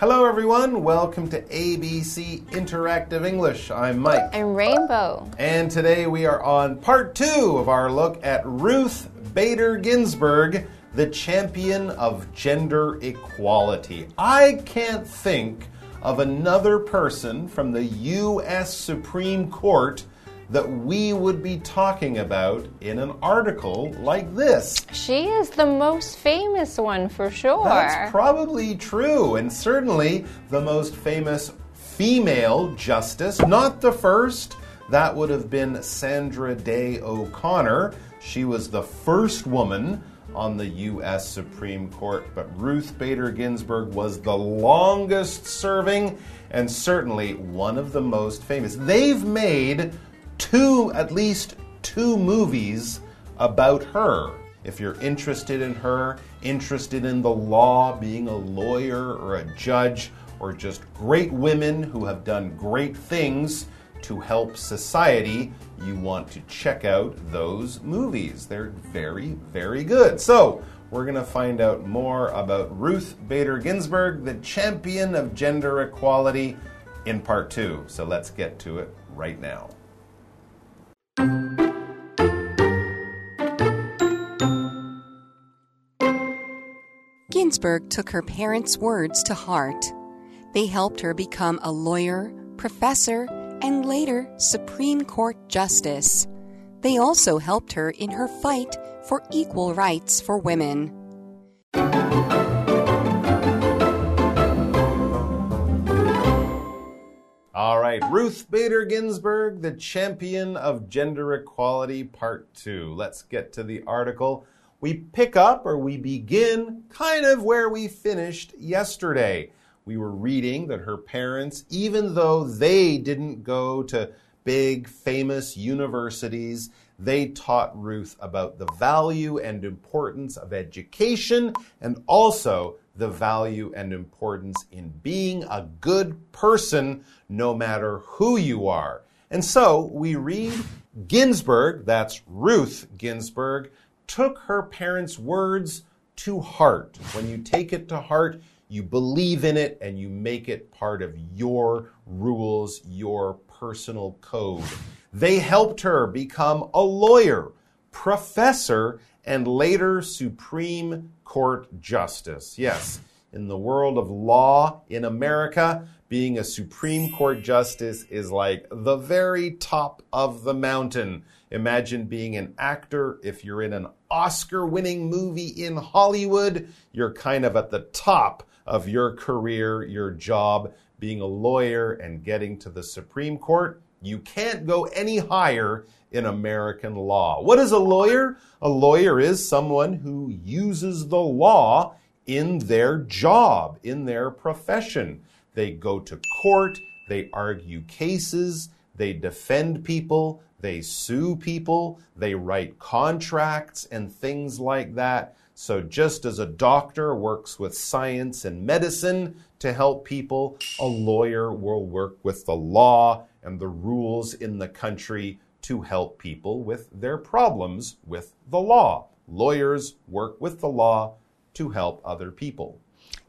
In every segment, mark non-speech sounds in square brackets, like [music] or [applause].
Hello, everyone. Welcome to ABC Interactive English. I'm Mike. And Rainbow. And today we are on part two of our look at Ruth Bader Ginsburg, the champion of gender equality. I can't think of another person from the U.S. Supreme Court that we would be talking about in an article like this. She is the most famous one for sure. That's probably true, and certainly the most famous female justice. Not the first, that would have been Sandra Day O'Connor. She was the first woman on the U.S. Supreme Court, but Ruth Bader Ginsburg was the longest serving and certainly one of the most famous. They've made two, at least two movies about her. If you're interested in her, interested in the law, being a lawyer or a judge, or just great women who have done great things to help society, you want to check out those movies. They're very, very good. So, we're going to find out more about Ruth Bader Ginsburg, the champion of gender equality, in part two. So, let's get to it right now. Ginsburg took her parents' words to heart. They helped her become a lawyer, professor, and later Supreme Court Justice. They also helped her in her fight for equal rights for women. All right, Ruth Bader Ginsburg, the champion of gender equality, part two. Let's get to the article. We pick up or we begin kind of where we finished yesterday. We were reading that her parents, even though they didn't go to big famous universities, they taught Ruth about the value and importance of education and also the value and importance in being a good person no matter who you are. And so we read Ginsburg, that's Ruth Ginsburg, took her parents' words to heart. When you take it to heart, you believe in it and you make it part of your rules, your personal code. They helped her become a lawyer, professor, and later Supreme Court Justice. Yes, in the world of law in America, being a Supreme Court Justice is like the very top of the mountain. Imagine being an actor. If you're in an Oscar winning movie in Hollywood, you're kind of at the top of your career, your job, being a lawyer and getting to the Supreme Court. You can't go any higher in American law. What is a lawyer? A lawyer is someone who uses the law in their job, in their profession. They go to court, they argue cases, they defend people, they sue people, they write contracts and things like that. So, just as a doctor works with science and medicine to help people, a lawyer will work with the law and the rules in the country to help people with their problems with the law. Lawyers work with the law to help other people.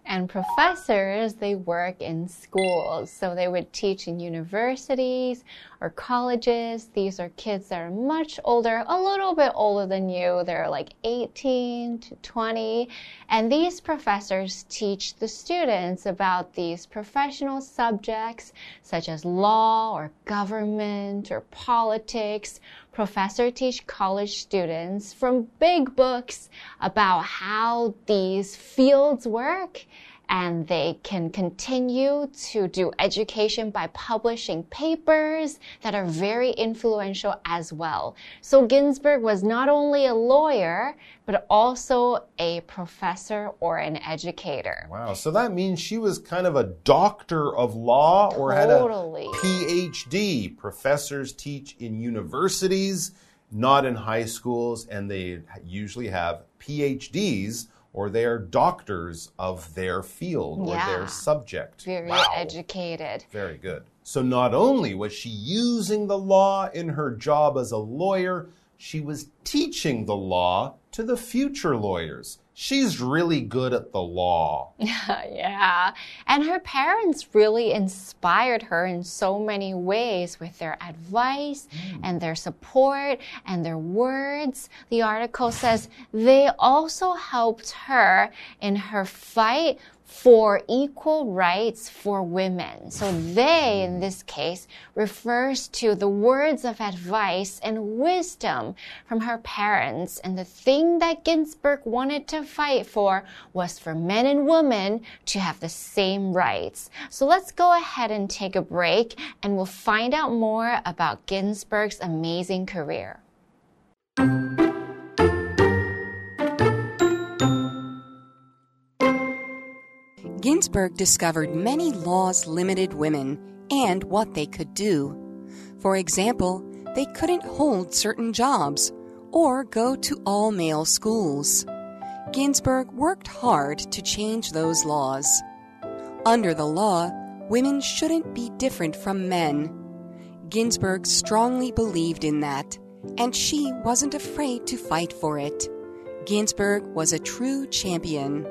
And professors, they work in schools. So they would teach in universities or colleges. These are kids that are much older, a little bit older than you. They're like 18 to 20. And these professors teach the students about these professional subjects such as law or government or politics. Professor teach college students from big books about how these fields work and they can continue to do education by publishing papers that are very influential as well. So Ginsburg was not only a lawyer, but also a professor or an educator. Wow, so that means she was kind of a doctor of law or totally. had a PhD. Professors teach in universities, not in high schools, and they usually have PhDs or they are doctors of their field yeah. or their subject. Very wow. educated. Very good. So not only was she using the law in her job as a lawyer, she was teaching the law to the future lawyers. She's really good at the law. [laughs] yeah. And her parents really inspired her in so many ways with their advice mm. and their support and their words. The article says they also helped her in her fight for equal rights for women. So they, in this case, refers to the words of advice and wisdom from her parents. And the thing that Ginsburg wanted to fight for was for men and women to have the same rights. So let's go ahead and take a break and we'll find out more about Ginsburg's amazing career. Ginsburg discovered many laws limited women and what they could do. For example, they couldn't hold certain jobs or go to all male schools. Ginsburg worked hard to change those laws. Under the law, women shouldn't be different from men. Ginsburg strongly believed in that, and she wasn't afraid to fight for it. Ginsburg was a true champion.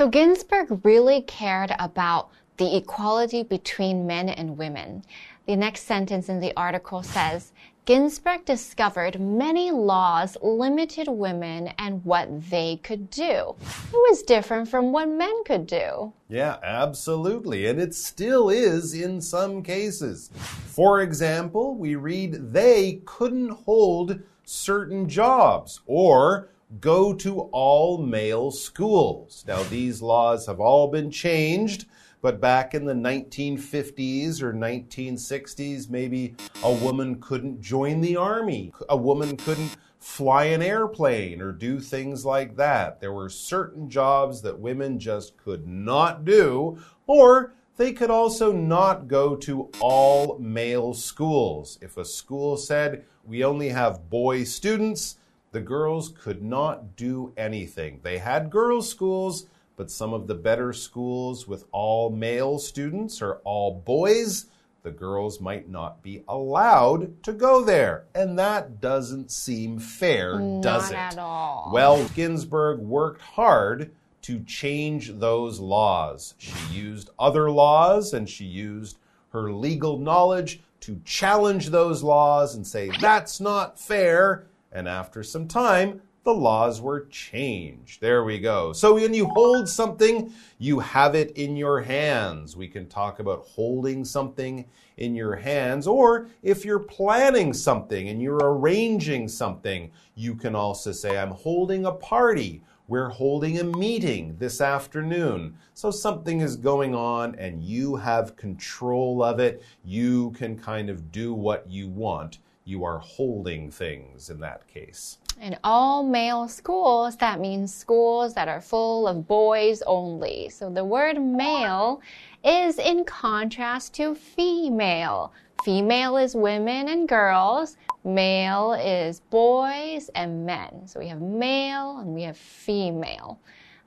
So Ginsburg really cared about the equality between men and women. The next sentence in the article says, Ginsburg discovered many laws limited women and what they could do. It was different from what men could do. Yeah, absolutely. And it still is in some cases. For example, we read they couldn't hold certain jobs or go to all male schools. Now, these laws have all been changed, but back in the 1950s or 1960s, maybe a woman couldn't join the army, a woman couldn't fly an airplane or do things like that. There were certain jobs that women just could not do, or they could also not go to all male schools. If a school said, we only have boy students, the girls could not do anything. They had girls' schools, but some of the better schools with all male students or all boys, the girls might not be allowed to go there. And that doesn't seem fair, not does it? Not at all. Well, Ginsburg worked hard to change those laws. She used other laws and she used her legal knowledge to challenge those laws and say, that's not fair and after some time, the laws were changed. There we go. So when you hold something, you have it in your hands. We can talk about holding something in your hands, or if you're planning something and you're arranging something, you can also say, I'm holding a party. We're holding a meeting this afternoon. So something is going on and you have control of it. You can kind of do what you want you are holding things in that case. In all male schools, that means schools that are full of boys only. So the word male is in contrast to female. Female is women and girls. Male is boys and men. So we have male and we have female.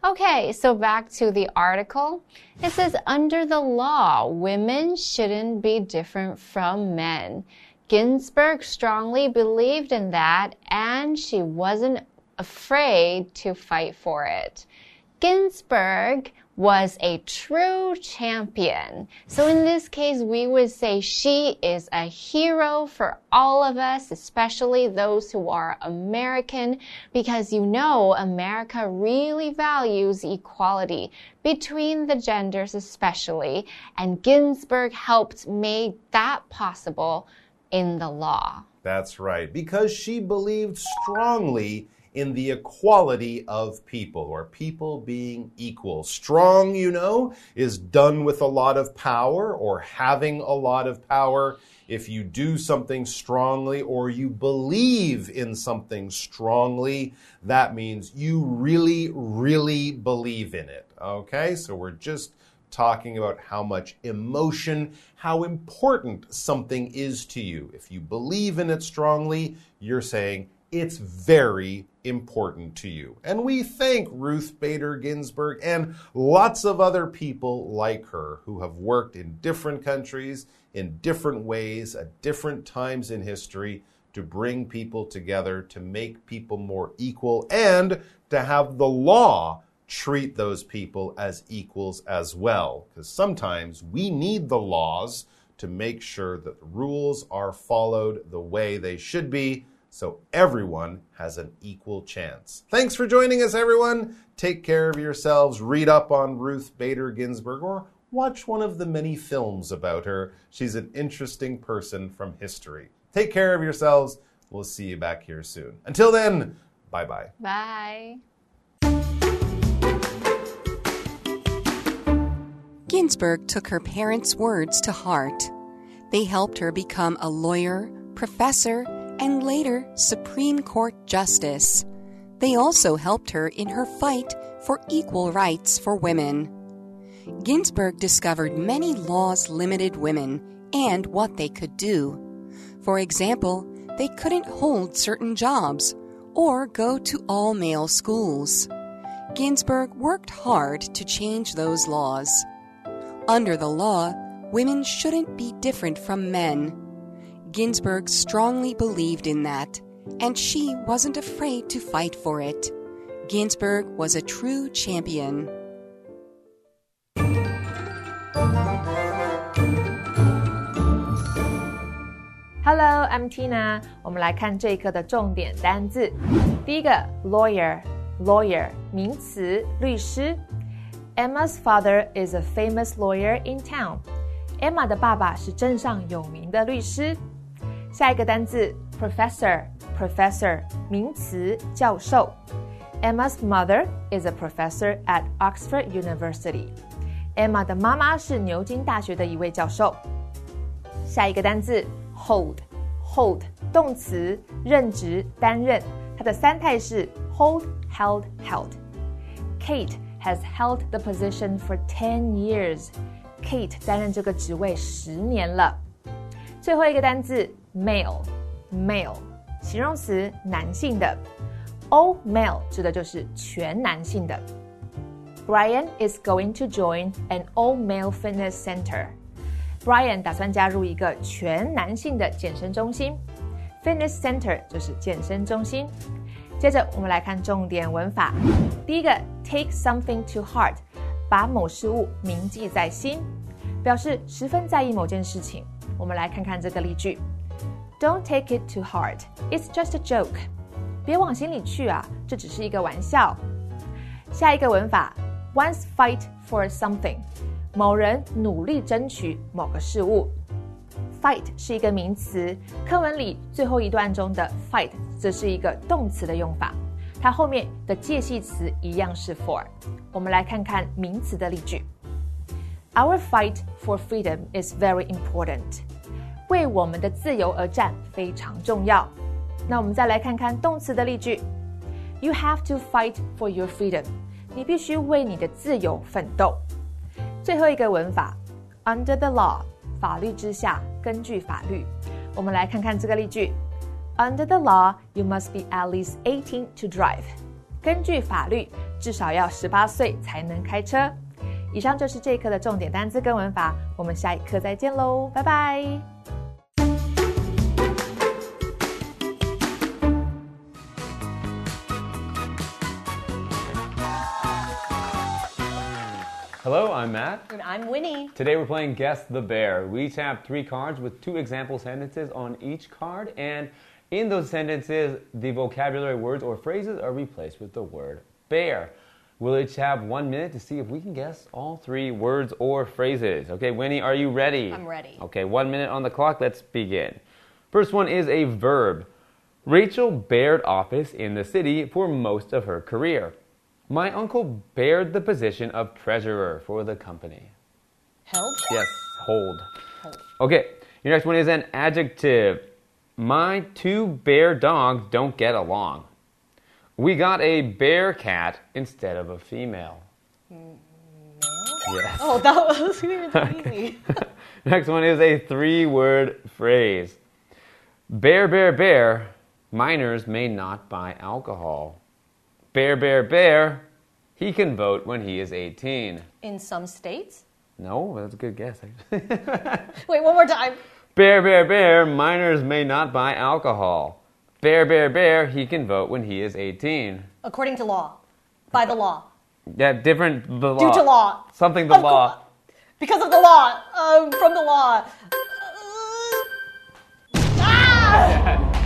Okay, so back to the article. It says, under the law, women shouldn't be different from men. Ginsburg strongly believed in that and she wasn't afraid to fight for it. Ginsburg was a true champion. So in this case, we would say she is a hero for all of us, especially those who are American, because you know, America really values equality between the genders, especially, and Ginsburg helped make that possible in the law. That's right, because she believed strongly in the equality of people, or people being equal. Strong, you know, is done with a lot of power or having a lot of power. If you do something strongly or you believe in something strongly, that means you really, really believe in it. Okay, so we're just talking about how much emotion, how important something is to you. If you believe in it strongly, you're saying it's very important to you. And we thank Ruth Bader Ginsburg and lots of other people like her who have worked in different countries, in different ways, at different times in history to bring people together, to make people more equal, and to have the law treat those people as equals as well. Because sometimes we need the laws to make sure that the rules are followed the way they should be so everyone has an equal chance. Thanks for joining us, everyone. Take care of yourselves. Read up on Ruth Bader Ginsburg or watch one of the many films about her. She's an interesting person from history. Take care of yourselves. We'll see you back here soon. Until then, bye bye. Bye. Ginsburg took her parents' words to heart. They helped her become a lawyer, professor, and later Supreme Court Justice. They also helped her in her fight for equal rights for women. Ginsburg discovered many laws limited women and what they could do. For example, they couldn't hold certain jobs or go to all male schools. Ginsburg worked hard to change those laws. Under the law, women shouldn't be different from men. Ginsburg strongly believed in that, and she wasn't afraid to fight for it. Ginsburg was a true champion. Hello, I'm Tina。我们来看这一课的重点单字。第一个，lawyer，lawyer 名词，律师。 Emma's father is a famous lawyer in town. Emma 的爸爸是镇上有名的律师。下一个单字，professor，professor 名词，教授。Emma's mother is a professor at Oxford University. Emma 的妈妈是牛津大学的一位教授。下一个单字。hold，hold 动词，任职、担任。它的三态是 hold, held, held. Kate has held the position for ten years. Kate 担任这个职位十年了。最后一个单字 male，male 形容词，男性的。All male 指的就是全男性的。Brian is going to join an all-male fitness center. Brian 打算加入一个全男性的健身中心，Fitness Center 就是健身中心。接着我们来看重点文法。第一个 ，take something to heart，把某事物铭记在心，表示十分在意某件事情。我们来看看这个例句：Don't take it to heart. It's just a joke. 别往心里去啊，这只是一个玩笑。下一个文法，once fight for something。某人努力争取某个事物，fight 是一个名词。课文里最后一段中的 fight 则是一个动词的用法，它后面的介系词一样是 for。我们来看看名词的例句：Our fight for freedom is very important。为我们的自由而战非常重要。那我们再来看看动词的例句：You have to fight for your freedom。你必须为你的自由奋斗。最后一个文法，under the law，法律之下，根据法律。我们来看看这个例句 ：Under the law, you must be at least eighteen to drive。根据法律，至少要十八岁才能开车。以上就是这一课的重点单词跟文法，我们下一课再见喽，拜拜。Hello, I'm Matt. And I'm Winnie. Today we're playing Guess the Bear. We each have three cards with two example sentences on each card, and in those sentences, the vocabulary words or phrases are replaced with the word bear. We'll each have one minute to see if we can guess all three words or phrases. Okay, Winnie, are you ready? I'm ready. Okay, one minute on the clock. Let's begin. First one is a verb. Rachel bared office in the city for most of her career. My uncle bared the position of treasurer for the company. Held? Yes, hold. hold. Okay, your next one is an adjective. My two bear dogs don't get along. We got a bear cat instead of a female. Male? Yes. Oh, that was really [laughs] easy. [laughs] Next one is a three word phrase. Bear, bear, bear, Minors may not buy alcohol. Bear, bear, bear. He can vote when he is 18. In some states. No, that's a good guess. actually. [laughs] Wait, one more time. Bear, bear, bear. Minors may not buy alcohol. Bear, bear, bear. He can vote when he is 18. According to law. By the law. Yeah, different the law. Due to law. Something the Of law. Because of the law. Um, from the law. Ah! [laughs]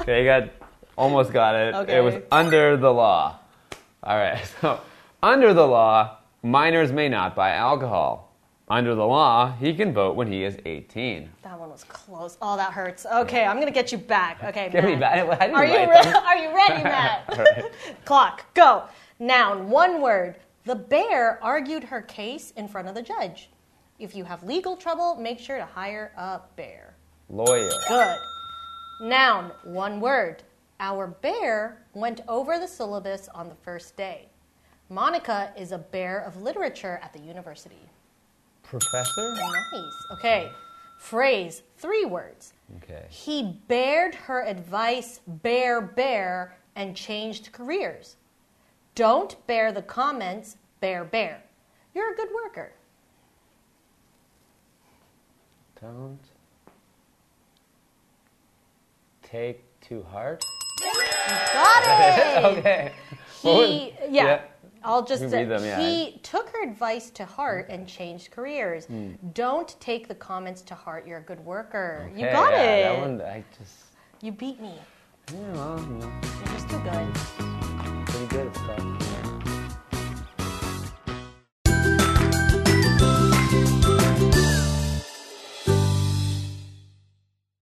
Okay, you got almost got it. Okay. It was under the law. All right. [laughs] So, under the law, minors may not buy alcohol. Under the law, he can vote when he is 18. That one was close. Oh, that hurts. Okay, I'm gonna get you back. [laughs] Okay, Get me back. I didn't Are you re- Are you ready, [laughs] Matt? Right. [laughs] Clock, go. Noun, one word. The bear argued her case in front of the judge. If you have legal trouble, make sure to hire a bear. Lawyer. Good. Noun, one word. Our bear went over the syllabus on the first day. Monica is a bear of literature at the university. Professor? Nice. Okay. Phrase, three words. Okay. He bared her advice, bear, bear, and changed careers. Don't bear the comments, bear, bear. You're a good worker. Don't take to heart. Got it. [laughs] okay. What was- He, yeah. I'll just say them, yeah. he took her advice to heart and changed careers. Hmm. Don't take the comments to heart. You're a good worker. you got yeah, it. That one, I just, You beat me. yeah, well, you know, You're just too good. pretty good at stuff.